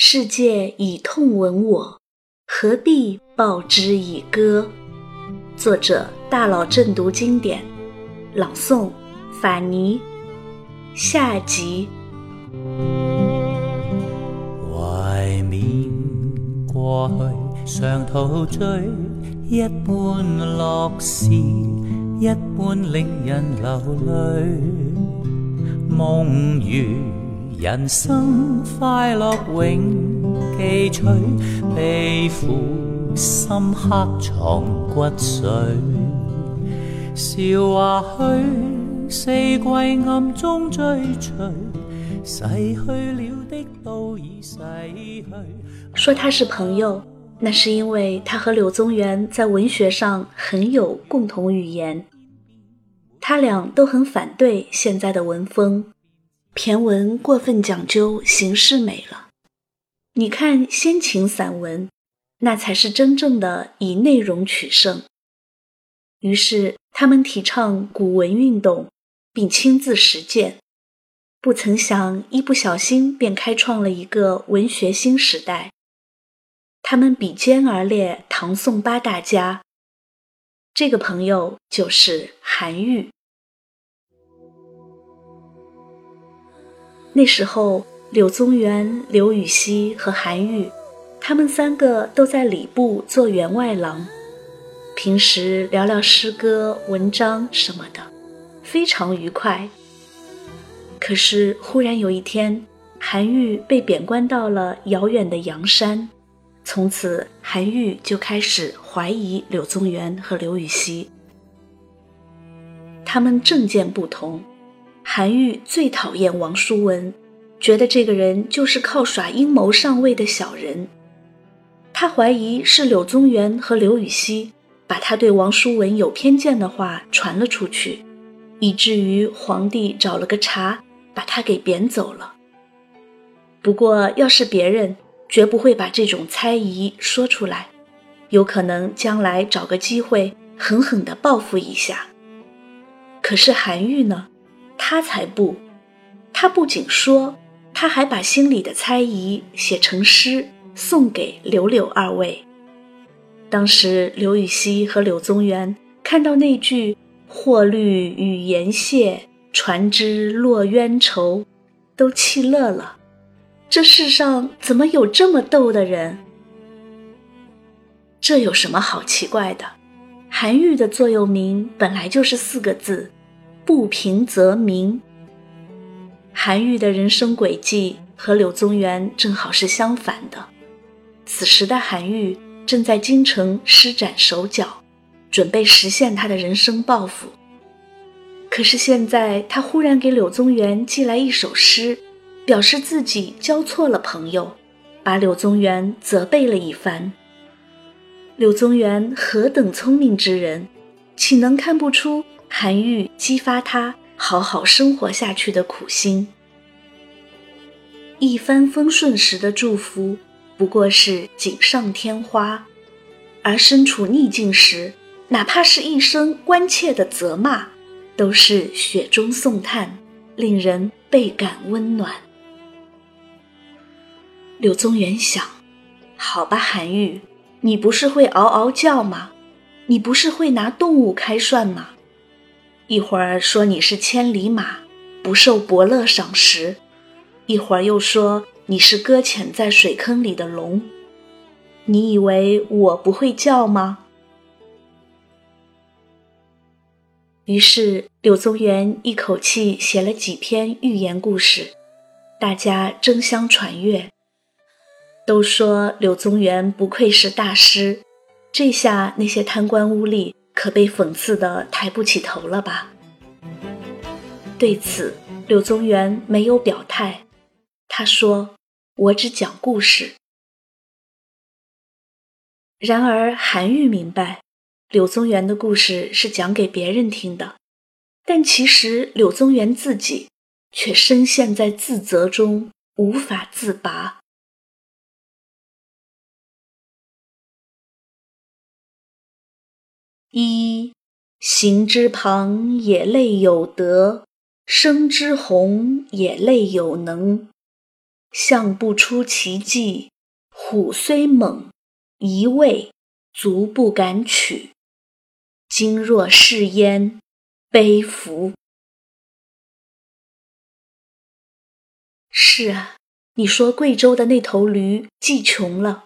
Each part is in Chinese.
世界以痛吻我，何必报之以歌？作者：大佬正读经典，朗诵：法尼。下集。怀缅过去，常陶醉一般乐事，一般令人流泪。梦如。人生快乐永记取，悲苦深刻藏骨髓。笑话去，四季暗中追随，逝去了的都已逝去。说他是朋友，那是因为他和柳宗元在文学上很有共同语言。他俩都很反对现在的文风。骈文过分讲究形式美了，你看先秦散文，那才是真正的以内容取胜。于是他们提倡古文运动，并亲自实践，不曾想一不小心便开创了一个文学新时代。他们比肩而列唐宋八大家，这个朋友就是韩愈。那时候，柳宗元、刘禹锡和韩愈，他们三个都在礼部做员外郎，平时聊聊诗歌、文章什么的，非常愉快。可是忽然有一天，韩愈被贬官到了遥远的阳山，从此韩愈就开始怀疑柳宗元和刘禹锡，他们政见不同。韩愈最讨厌王叔文，觉得这个人就是靠耍阴谋上位的小人。他怀疑是柳宗元和刘禹锡把他对王叔文有偏见的话传了出去，以至于皇帝找了个茬把他给贬走了。不过，要是别人，绝不会把这种猜疑说出来，有可能将来找个机会狠狠地报复一下。可是韩愈呢？他才不，他不仅说，他还把心里的猜疑写成诗送给柳柳二位。当时刘禹锡和柳宗元看到那句“或虑语言谢，传之落冤仇”，都气乐了。这世上怎么有这么逗的人？这有什么好奇怪的？韩愈的座右铭本来就是四个字。不平则鸣。韩愈的人生轨迹和柳宗元正好是相反的。此时的韩愈正在京城施展手脚，准备实现他的人生抱负。可是现在他忽然给柳宗元寄来一首诗，表示自己交错了朋友，把柳宗元责备了一番。柳宗元何等聪明之人，岂能看不出？韩愈激发他好好生活下去的苦心。一帆风顺时的祝福不过是锦上添花，而身处逆境时，哪怕是一声关切的责骂，都是雪中送炭，令人倍感温暖。柳宗元想：好吧，韩愈，你不是会嗷嗷叫吗？你不是会拿动物开涮吗？一会儿说你是千里马，不受伯乐赏识；一会儿又说你是搁浅在水坑里的龙。你以为我不会叫吗？于是柳宗元一口气写了几篇寓言故事，大家争相传阅，都说柳宗元不愧是大师。这下那些贪官污吏。可被讽刺的抬不起头了吧？对此，柳宗元没有表态。他说：“我只讲故事。”然而，韩愈明白，柳宗元的故事是讲给别人听的，但其实柳宗元自己却深陷在自责中，无法自拔。一行之旁也类有德，生之宏也类有能。象不出奇迹，虎虽猛，一味足不敢取。今若是焉，悲夫！是啊，你说贵州的那头驴既穷了，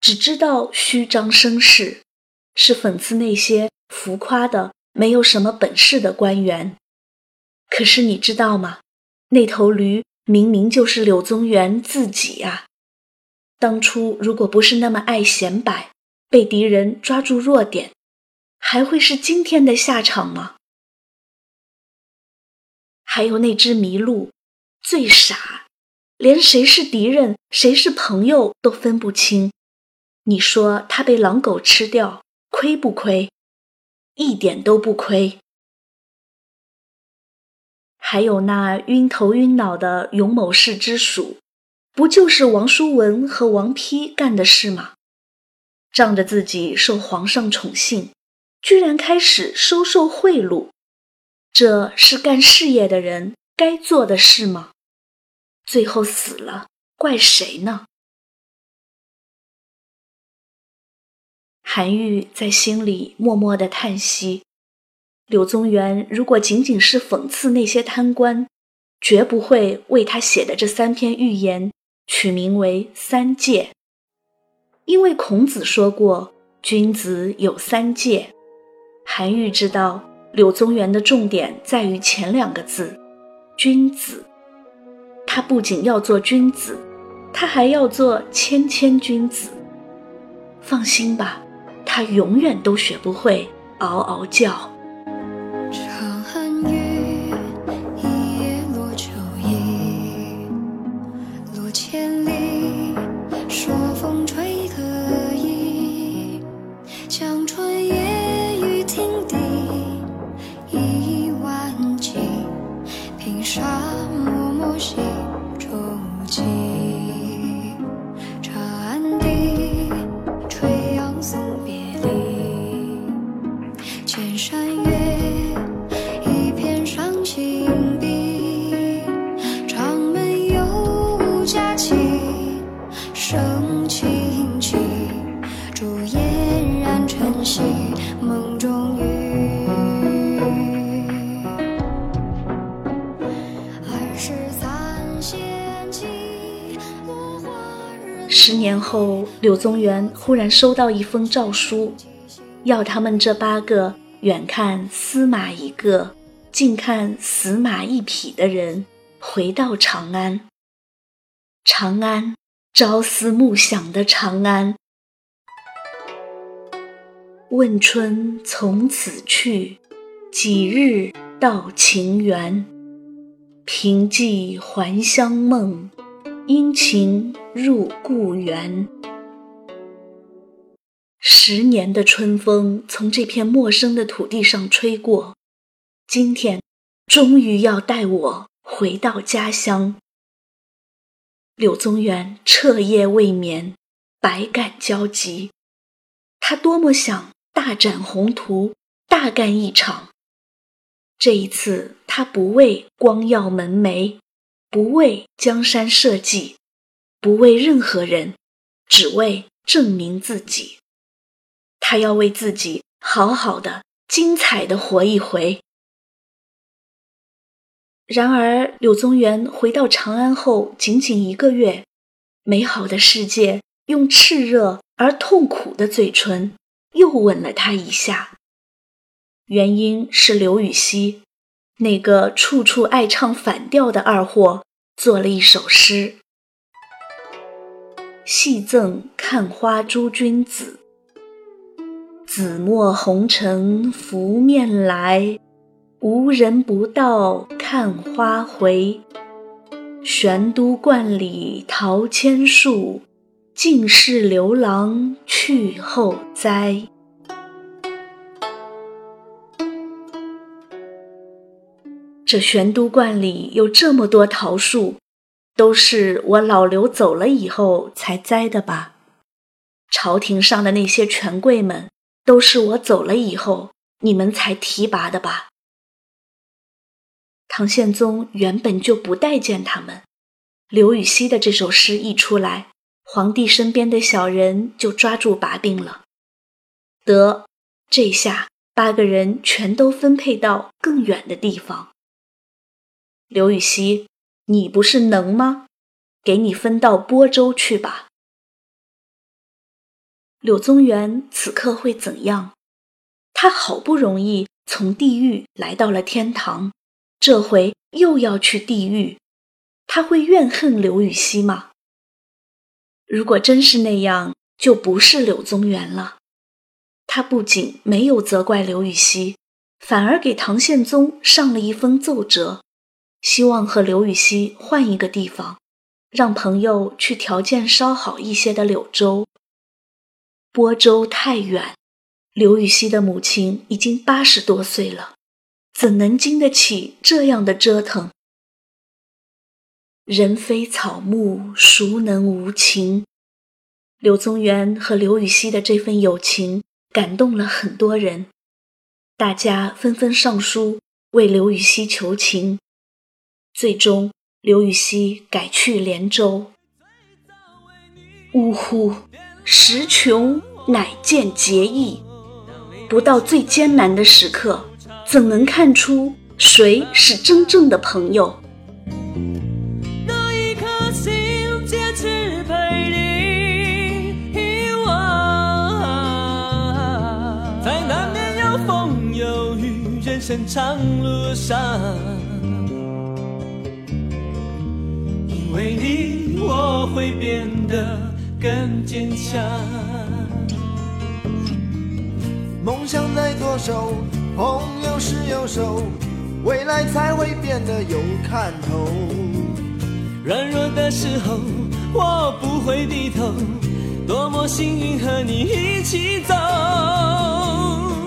只知道虚张声势，是讽刺那些浮夸的、没有什么本事的官员。可是你知道吗？那头驴明明就是柳宗元自己呀！当初如果不是那么爱显摆，被敌人抓住弱点，还会是今天的下场吗？还有那只麋鹿，最傻，连谁是敌人，谁是朋友都分不清。你说它被狼狗吃掉，亏不亏？一点都不亏。还有那晕头晕脑的勇某氏之属，不就是王叔文和王丕干的事吗？仗着自己受皇上宠幸，居然开始收受贿赂，这是干事业的人该做的事吗？最后死了，怪谁呢？韩愈在心里默默的叹息。柳宗元如果仅仅是讽刺那些贪官，绝不会为他写的这三篇寓言取名为《三戒》，因为孔子说过“君子有三戒”。韩愈知道柳宗元的重点在于前两个字“君子”，他不仅要做君子，他还要做谦谦君子。放心吧，他永远都学不会嗷嗷叫。柳宗元忽然收到一封诏书，要他们这八个远看司马一个，近看死马一匹的人回到长安。长安，朝思暮想的长安。问春从此去，几日到情缘？凭寄还乡梦。殷勤入故园，十年的春风从这片陌生的土地上吹过，今天终于要带我回到家乡。柳宗元彻夜未眠，百感交集。他多么想大展宏图，大干一场。这一次，他不为光耀门楣。不为江山社稷，不为任何人，只为证明自己。他要为自己好好的、精彩的活一回。然而，柳宗元回到长安后，仅仅一个月，美好的世界用炽热而痛苦的嘴唇又吻了他一下。原因是刘禹锡。那个处处爱唱反调的二货做了一首诗：“戏赠看花诸君子，紫陌红尘拂面来，无人不道看花回。玄都观里桃千树，尽是刘郎去后栽。”这玄都观里有这么多桃树，都是我老刘走了以后才栽的吧？朝廷上的那些权贵们，都是我走了以后你们才提拔的吧？唐宪宗原本就不待见他们，刘禹锡的这首诗一出来，皇帝身边的小人就抓住把柄了。得，这下八个人全都分配到更远的地方。刘禹锡，你不是能吗？给你分到播州去吧。柳宗元此刻会怎样？他好不容易从地狱来到了天堂，这回又要去地狱，他会怨恨刘禹锡吗？如果真是那样，就不是柳宗元了。他不仅没有责怪刘禹锡，反而给唐宪宗上了一封奏折。希望和刘禹锡换一个地方，让朋友去条件稍好一些的柳州。播州太远，刘禹锡的母亲已经八十多岁了，怎能经得起这样的折腾？人非草木，孰能无情？柳宗元和刘禹锡的这份友情感动了很多人，大家纷纷上书为刘禹锡求情。最终，刘禹锡改去连州。呜呼，时穷乃见节义。不到最艰难的时刻，怎能看出谁是真正的朋友？在难免有风有雨人生长路上。因为你，我会变得更坚强。梦想在左手，朋友是右手，未来才会变得有看头。软弱的时候，我不会低头。多么幸运和你一起走，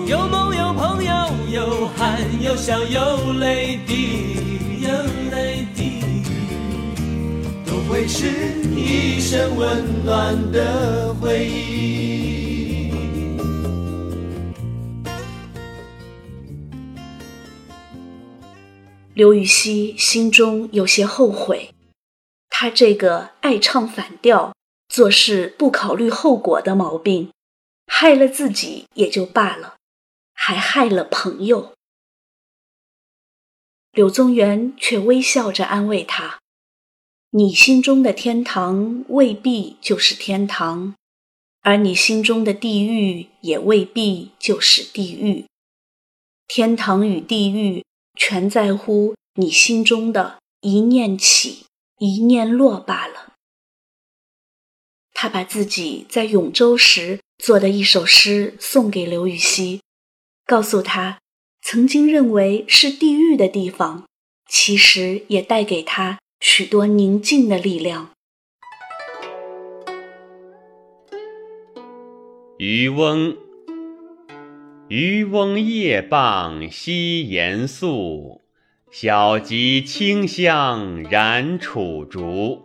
有梦有朋友，有汗有笑有泪滴，有。会是一生温暖的回忆。刘禹锡心中有些后悔，他这个爱唱反调、做事不考虑后果的毛病，害了自己也就罢了，还害了朋友。柳宗元却微笑着安慰他。你心中的天堂未必就是天堂，而你心中的地狱也未必就是地狱。天堂与地狱全在乎你心中的一念起，一念落罢了。他把自己在永州时做的一首诗送给刘禹锡，告诉他，曾经认为是地狱的地方，其实也带给他。许多宁静的力量。渔翁，渔翁夜傍西岩宿，小楫清香燃楚竹。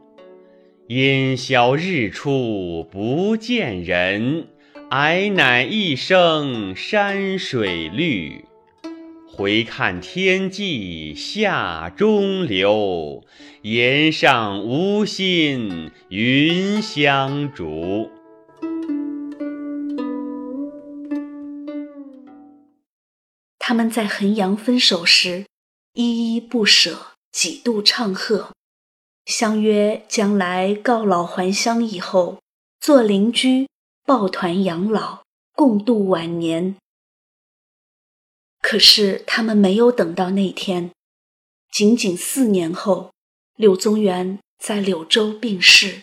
烟消日出不见人，霭乃一声山水绿。回看天际下中流，岩上无心云相逐。他们在衡阳分手时，依依不舍，几度唱和，相约将来告老还乡以后，做邻居，抱团养老，共度晚年。可是他们没有等到那天，仅仅四年后，柳宗元在柳州病逝。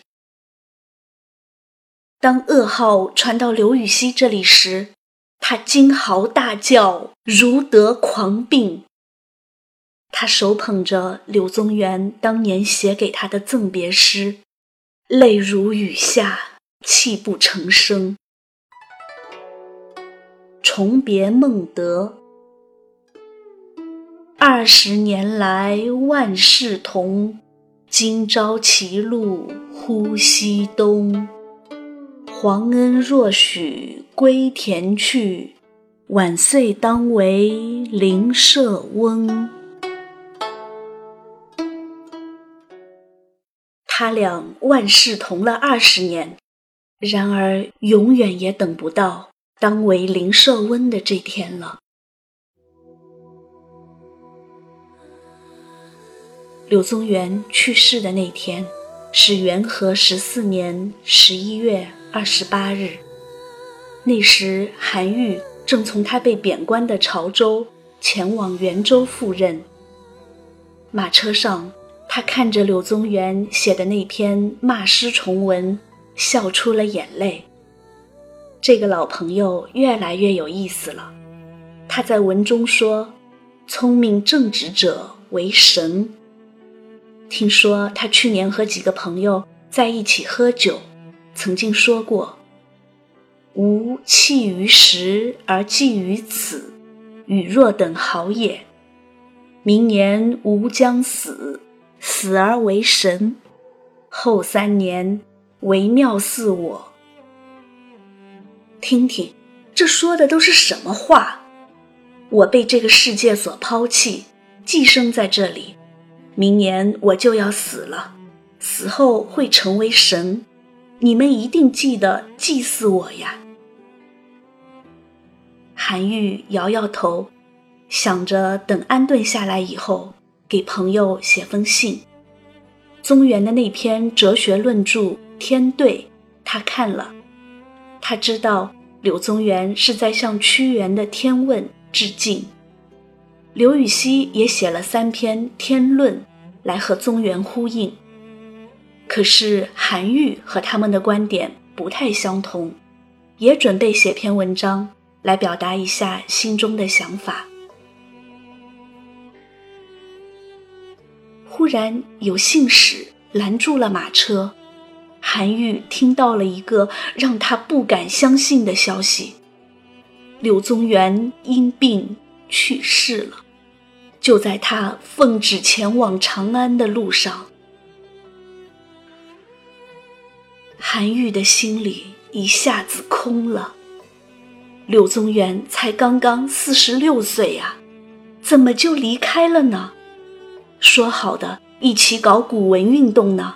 当噩耗传到刘禹锡这里时，他惊嚎大叫，如得狂病。他手捧着柳宗元当年写给他的赠别诗，泪如雨下，泣不成声。重别孟德。二十年来万事同，今朝歧路忽西东。皇恩若许归田去，晚岁当为邻舍翁。他俩万事同了二十年，然而永远也等不到当为邻舍翁的这天了。柳宗元去世的那天是元和十四年十一月二十八日，那时韩愈正从他被贬官的潮州前往元州赴任。马车上，他看着柳宗元写的那篇骂诗重文，笑出了眼泪。这个老朋友越来越有意思了。他在文中说：“聪明正直者为神。”听说他去年和几个朋友在一起喝酒，曾经说过：“吾弃于时而寄于此，与若等好也。明年吾将死，死而为神；后三年为妙似我。”听听，这说的都是什么话？我被这个世界所抛弃，寄生在这里。明年我就要死了，死后会成为神，你们一定记得祭祀我呀。韩愈摇摇头，想着等安顿下来以后，给朋友写封信。宗元的那篇哲学论著《天对》，他看了，他知道柳宗元是在向屈原的《天问》致敬。刘禹锡也写了三篇《天论》，来和宗元呼应。可是韩愈和他们的观点不太相同，也准备写篇文章来表达一下心中的想法。忽然有信使拦住了马车，韩愈听到了一个让他不敢相信的消息：柳宗元因病。去世了，就在他奉旨前往长安的路上。韩愈的心里一下子空了。柳宗元才刚刚四十六岁呀，怎么就离开了呢？说好的一起搞古文运动呢？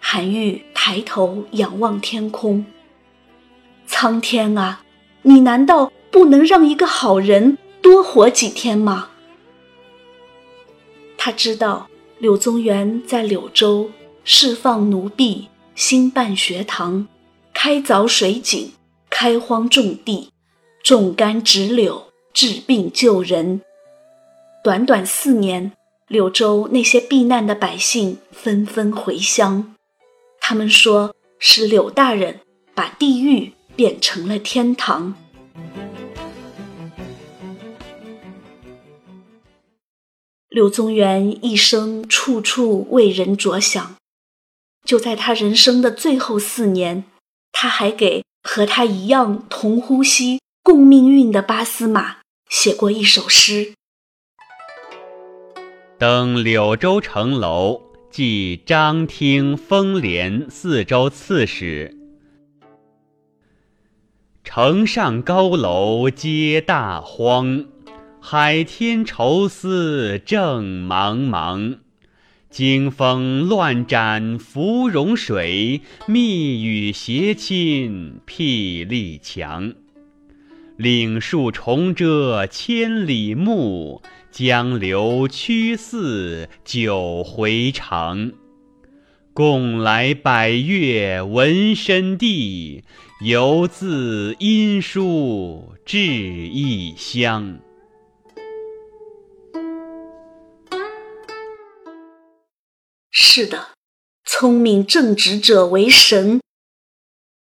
韩愈抬头仰望天空，苍天啊，你难道？不能让一个好人多活几天吗？他知道柳宗元在柳州释放奴婢，兴办学堂，开凿水井，开荒种地，种甘植柳，治病救人。短短四年，柳州那些避难的百姓纷纷回乡，他们说是柳大人把地狱变成了天堂。柳宗元一生处处为人着想，就在他人生的最后四年，他还给和他一样同呼吸、共命运的巴司马写过一首诗：“登柳州城楼，即张听封廉四州刺史。城上高楼皆大荒。”海天愁思正茫茫，惊风乱展芙蓉水，密雨斜侵霹雳墙。岭树重遮千里目，江流曲似九回肠。共来百越闻身地，犹自音书至异乡。是的，聪明正直者为神。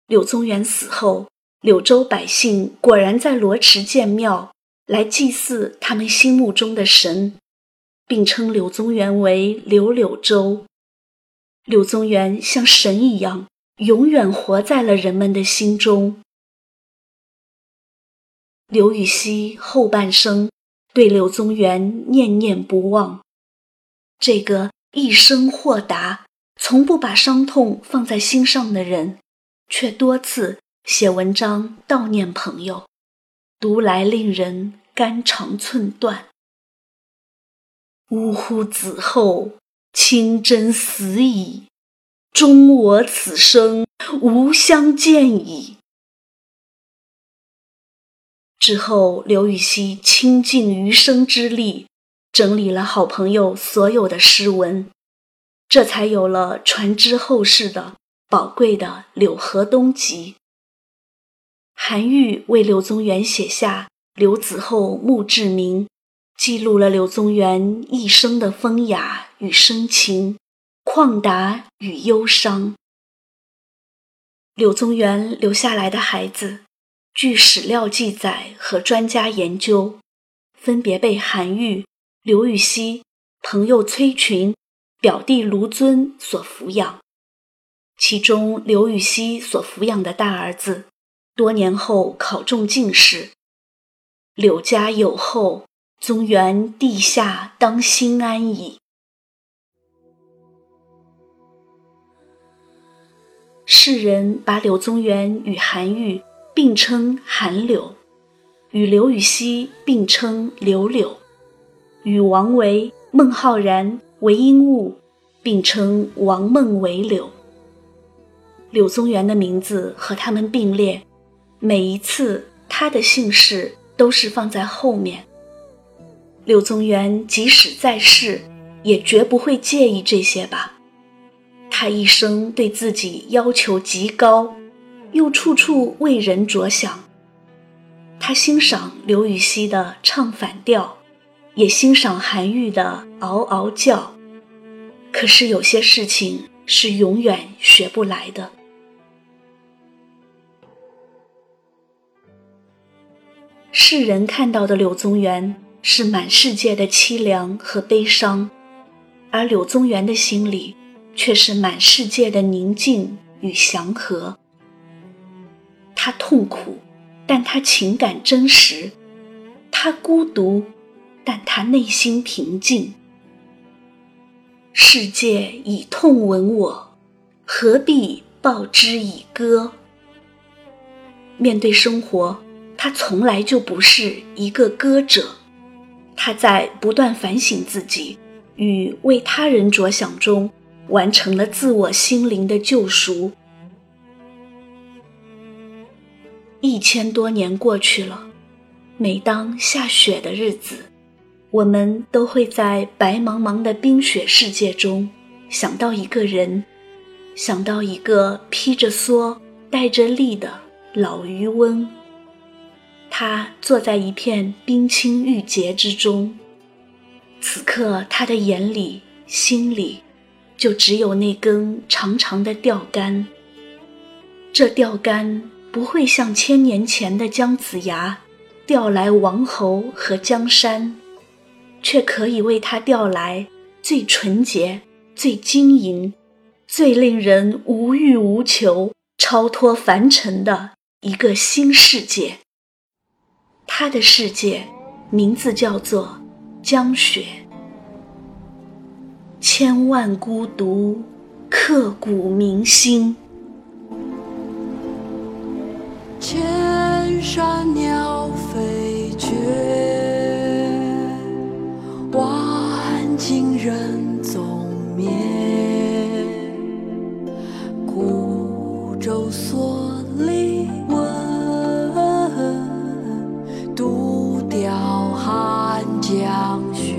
柳宗元死后，柳州百姓果然在罗池建庙，来祭祀他们心目中的神，并称柳宗元为柳柳州。柳宗元像神一样，永远活在了人们的心中。刘禹锡后半生对柳宗元念念不忘，这个。一生豁达，从不把伤痛放在心上的人，却多次写文章悼念朋友，读来令人肝肠寸断。呜呼，子厚清真死矣，终我此生无相见矣。之后，刘禹锡倾尽余生之力，整理了好朋友所有的诗文，这才有了传之后世的宝贵的《柳河东集》。韩愈为柳宗元写下《柳子厚墓志铭》，记录了柳宗元一生的风雅与深情，旷达与忧伤。柳宗元留下来的孩子。据史料记载和专家研究，分别被韩愈、刘禹锡、朋友崔群、表弟卢尊所抚养。其中，刘禹锡所抚养的大儿子，多年后考中进士。柳家有后，宗元地下当心安矣。世人把柳宗元与韩愈。并称韩柳，与刘禹锡并称刘柳，与王维、孟浩然、韦应物并称王孟韦柳。柳宗元的名字和他们并列，每一次他的姓氏都是放在后面。柳宗元即使在世，也绝不会介意这些吧？他一生对自己要求极高。又处处为人着想。他欣赏刘禹锡的唱反调，也欣赏韩愈的嗷嗷叫。可是有些事情是永远学不来的。世人看到的柳宗元是满世界的凄凉和悲伤，而柳宗元的心里却是满世界的宁静与祥和。他痛苦，但他情感真实；他孤独，但他内心平静。世界以痛吻我，何必报之以歌？面对生活，他从来就不是一个歌者。他在不断反省自己与为他人着想中，完成了自我心灵的救赎。一千多年过去了，每当下雪的日子，我们都会在白茫茫的冰雪世界中想到一个人，想到一个披着蓑、带着笠的老渔翁。他坐在一片冰清玉洁之中，此刻他的眼里、心里，就只有那根长长的钓竿。这钓竿。不会像千年前的姜子牙钓来王侯和江山，却可以为他调来最纯洁、最晶莹、最令人无欲无求、超脱凡尘的一个新世界。他的世界名字叫做江雪，千万孤独刻骨铭心。千山鸟飞绝，人踪灭。孤舟蓑笠翁，独钓寒江雪。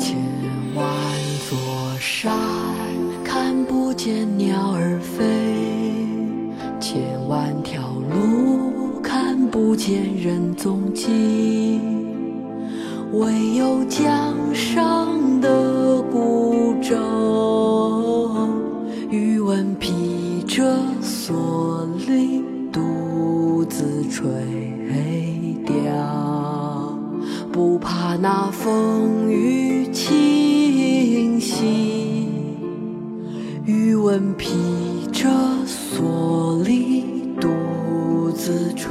千万座山看不见鸟儿飞。千万条路看不见人踪迹，唯有江上的孤舟，渔翁披着蓑笠，独自垂钓，不怕那风雨侵袭。渔翁披着蓑笠独。自垂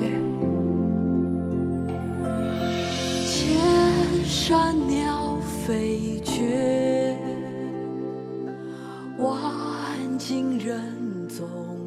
山鸟飞绝，万径人踪。